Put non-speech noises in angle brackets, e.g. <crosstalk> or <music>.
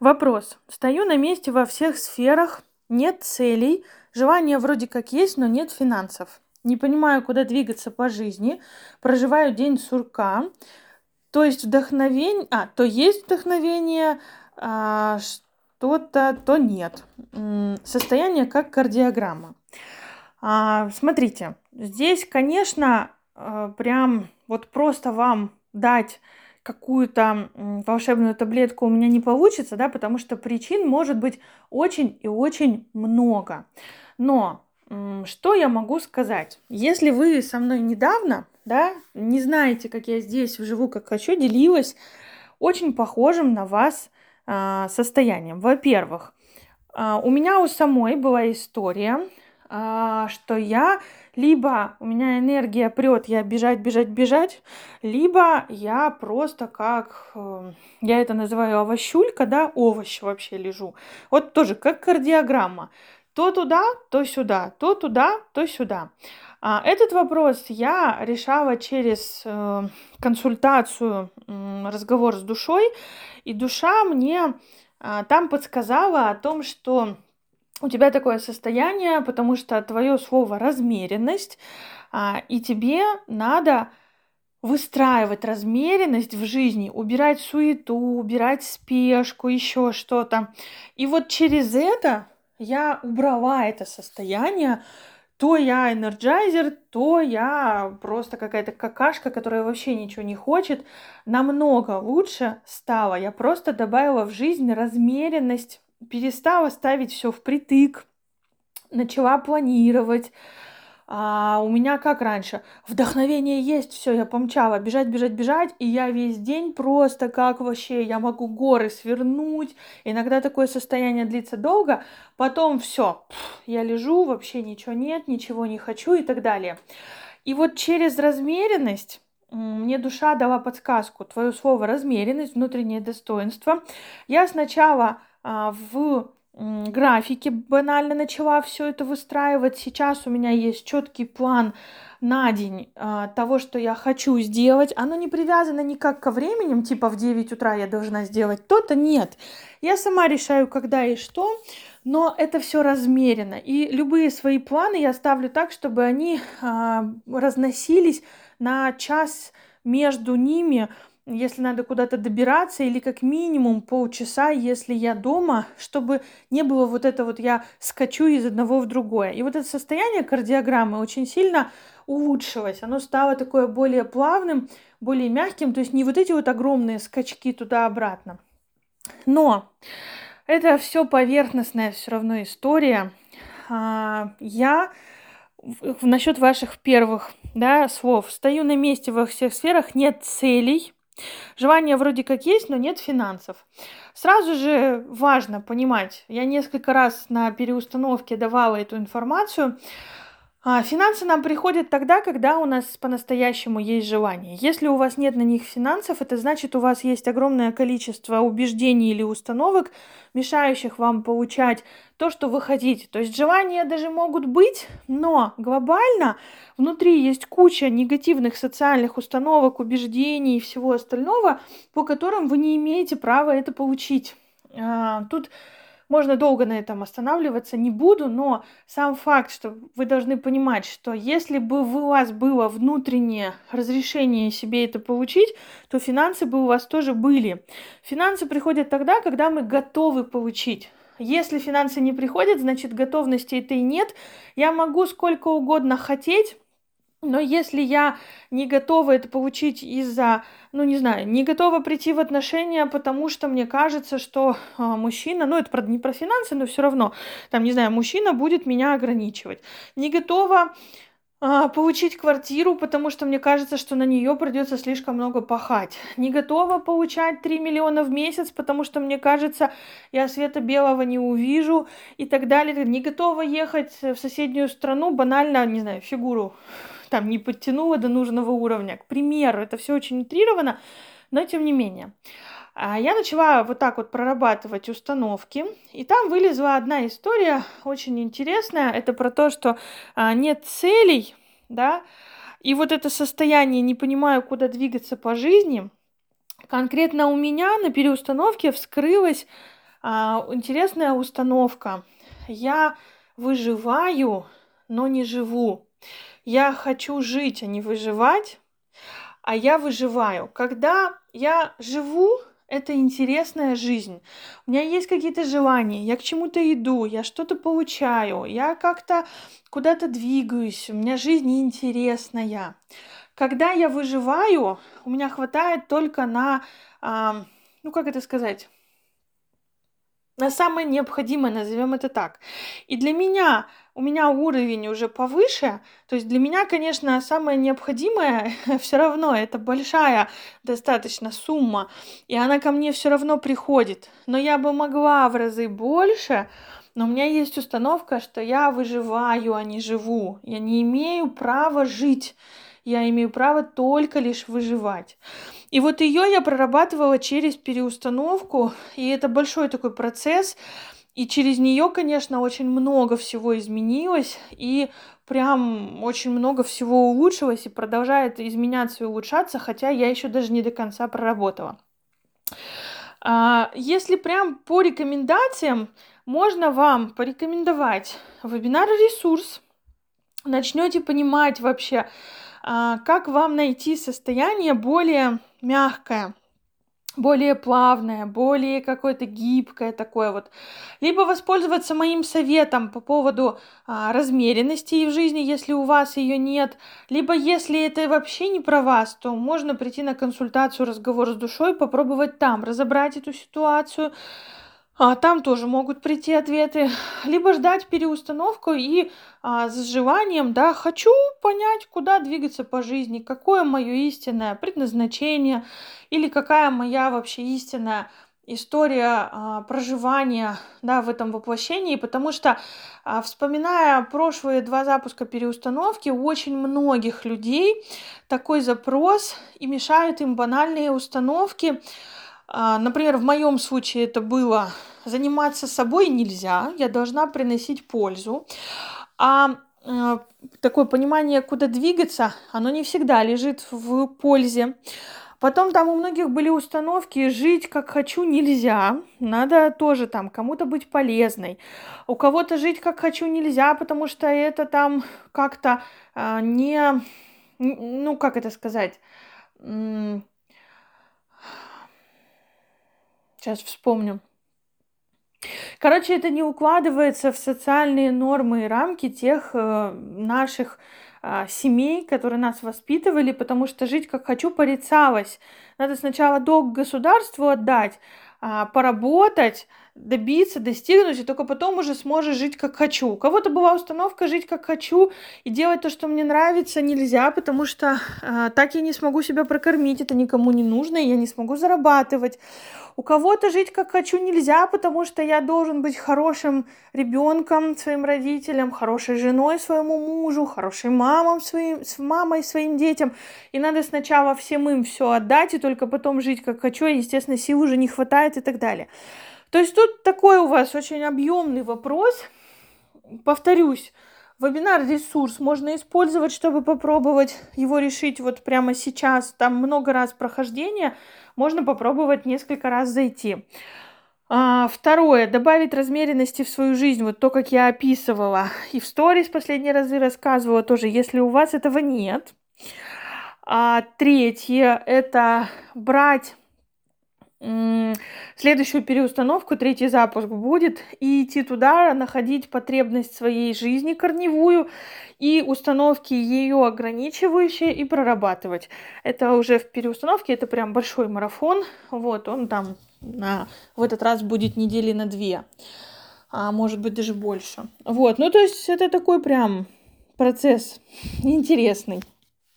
Вопрос. Стою на месте во всех сферах, нет целей, желание вроде как есть, но нет финансов. Не понимаю, куда двигаться по жизни, проживаю день сурка, то есть вдохновение, а, то есть вдохновение, а, что-то, то нет. Состояние как кардиограмма. А, смотрите, здесь, конечно, а, прям вот просто вам дать какую-то волшебную таблетку у меня не получится, да, потому что причин может быть очень и очень много. Но что я могу сказать? Если вы со мной недавно, да, не знаете, как я здесь живу, как хочу, делилась очень похожим на вас э, состоянием. Во-первых, э, у меня у самой была история, что я либо у меня энергия прет, я бежать, бежать, бежать, либо я просто как, э, я это называю овощулька, да, овощ вообще лежу. Вот тоже как кардиограмма. То туда, то сюда, то туда, то сюда. А, этот вопрос я решала через э, консультацию, разговор с душой, и душа мне а, там подсказала о том, что у тебя такое состояние, потому что твое слово размеренность, а, и тебе надо выстраивать размеренность в жизни, убирать суету, убирать спешку, еще что-то. И вот через это я убрала это состояние, то я энерджайзер, то я просто какая-то какашка, которая вообще ничего не хочет. Намного лучше стало. Я просто добавила в жизнь размеренность, перестала ставить все впритык, начала планировать. А у меня как раньше, вдохновение есть, все, я помчала, бежать, бежать, бежать, и я весь день просто как вообще, я могу горы свернуть, иногда такое состояние длится долго, потом все, я лежу, вообще ничего нет, ничего не хочу и так далее. И вот через размеренность мне душа дала подсказку, твое слово размеренность, внутреннее достоинство. Я сначала в графике банально начала все это выстраивать. Сейчас у меня есть четкий план на день а, того, что я хочу сделать. Оно не привязано никак ко временем, типа в 9 утра я должна сделать то-то. Нет. Я сама решаю, когда и что, но это все размерено. И любые свои планы я ставлю так, чтобы они а, разносились на час между ними если надо куда-то добираться, или как минимум полчаса, если я дома, чтобы не было вот это вот я скачу из одного в другое. И вот это состояние кардиограммы очень сильно улучшилось. Оно стало такое более плавным, более мягким, то есть не вот эти вот огромные скачки туда-обратно. Но это все поверхностная все равно история. А, я насчет ваших первых да, слов. Стою на месте во всех сферах, нет целей, Желание вроде как есть, но нет финансов. Сразу же важно понимать, я несколько раз на переустановке давала эту информацию, финансы нам приходят тогда, когда у нас по-настоящему есть желание. Если у вас нет на них финансов, это значит, у вас есть огромное количество убеждений или установок, мешающих вам получать то, что вы хотите. То есть желания даже могут быть, но глобально внутри есть куча негативных социальных установок, убеждений и всего остального, по которым вы не имеете права это получить. А, тут можно долго на этом останавливаться не буду, но сам факт, что вы должны понимать, что если бы у вас было внутреннее разрешение себе это получить, то финансы бы у вас тоже были. Финансы приходят тогда, когда мы готовы получить. Если финансы не приходят, значит готовности этой нет. Я могу сколько угодно хотеть, но если я не готова это получить из-за, ну не знаю, не готова прийти в отношения, потому что мне кажется, что а, мужчина, ну это правда не про финансы, но все равно, там, не знаю, мужчина будет меня ограничивать. Не готова а, получить квартиру, потому что мне кажется, что на нее придется слишком много пахать. Не готова получать 3 миллиона в месяц, потому что мне кажется, я света белого не увижу и так далее. Не готова ехать в соседнюю страну, банально, не знаю, фигуру там не подтянула до нужного уровня. К примеру, это все очень утрировано, но тем не менее. А я начала вот так вот прорабатывать установки, и там вылезла одна история очень интересная. Это про то, что а, нет целей, да, и вот это состояние не понимаю, куда двигаться по жизни. Конкретно у меня на переустановке вскрылось А, интересная установка. Я выживаю, но не живу. Я хочу жить, а не выживать, а я выживаю. Когда я живу, это интересная жизнь. У меня есть какие-то желания, я к чему-то иду, я что-то получаю, я как-то куда-то двигаюсь, у меня жизнь интересная. Когда я выживаю, у меня хватает только на, а, ну как это сказать, на самое необходимое, назовем это так. И для меня, у меня уровень уже повыше, то есть для меня, конечно, самое необходимое <laughs> все равно, это большая достаточно сумма, и она ко мне все равно приходит. Но я бы могла в разы больше, но у меня есть установка, что я выживаю, а не живу. Я не имею права жить. Я имею право только лишь выживать. И вот ее я прорабатывала через переустановку, и это большой такой процесс, и через нее, конечно, очень много всего изменилось, и прям очень много всего улучшилось и продолжает изменяться и улучшаться, хотя я еще даже не до конца проработала. А, если прям по рекомендациям, можно вам порекомендовать вебинар-ресурс. Начнете понимать вообще, а, как вам найти состояние более мягкое, более плавное, более какое-то гибкое такое вот. Либо воспользоваться моим советом по поводу а, размеренности в жизни, если у вас ее нет. Либо если это вообще не про вас, то можно прийти на консультацию, разговор с душой, попробовать там разобрать эту ситуацию, а, там тоже могут прийти ответы, либо ждать переустановку и а, с желанием, да, хочу понять, куда двигаться по жизни, какое мое истинное предназначение или какая моя вообще истинная история а, проживания да, в этом воплощении, потому что, а, вспоминая прошлые два запуска переустановки, у очень многих людей такой запрос и мешают им банальные установки, например, в моем случае это было заниматься собой нельзя, я должна приносить пользу. А э, такое понимание, куда двигаться, оно не всегда лежит в пользе. Потом там у многих были установки жить как хочу нельзя, надо тоже там кому-то быть полезной. У кого-то жить как хочу нельзя, потому что это там как-то э, не, ну как это сказать, Сейчас вспомню. Короче, это не укладывается в социальные нормы и рамки тех э, наших э, семей, которые нас воспитывали, потому что жить как хочу порицалось. Надо сначала долг государству отдать, э, поработать, добиться, достигнуть, и только потом уже сможешь жить как хочу. У кого-то была установка жить как хочу и делать то, что мне нравится, нельзя, потому что э, так я не смогу себя прокормить, это никому не нужно, и я не смогу зарабатывать. У кого-то жить как хочу нельзя, потому что я должен быть хорошим ребенком своим родителям, хорошей женой своему мужу, хорошей мамой своим, с мамой своим детям. И надо сначала всем им все отдать, и только потом жить как хочу, и, естественно, сил уже не хватает и так далее. То есть тут такой у вас очень объемный вопрос. Повторюсь, вебинар-ресурс можно использовать, чтобы попробовать его решить вот прямо сейчас. Там много раз прохождения, можно попробовать несколько раз зайти. А, второе, добавить размеренности в свою жизнь, вот то, как я описывала. И в сторис последние разы рассказывала тоже, если у вас этого нет. А, третье, это брать следующую переустановку, третий запуск будет, и идти туда, находить потребность своей жизни корневую и установки ее ограничивающие и прорабатывать. Это уже в переустановке, это прям большой марафон, вот, он там на, в этот раз будет недели на две, а может быть даже больше. Вот, ну то есть это такой прям процесс интересный.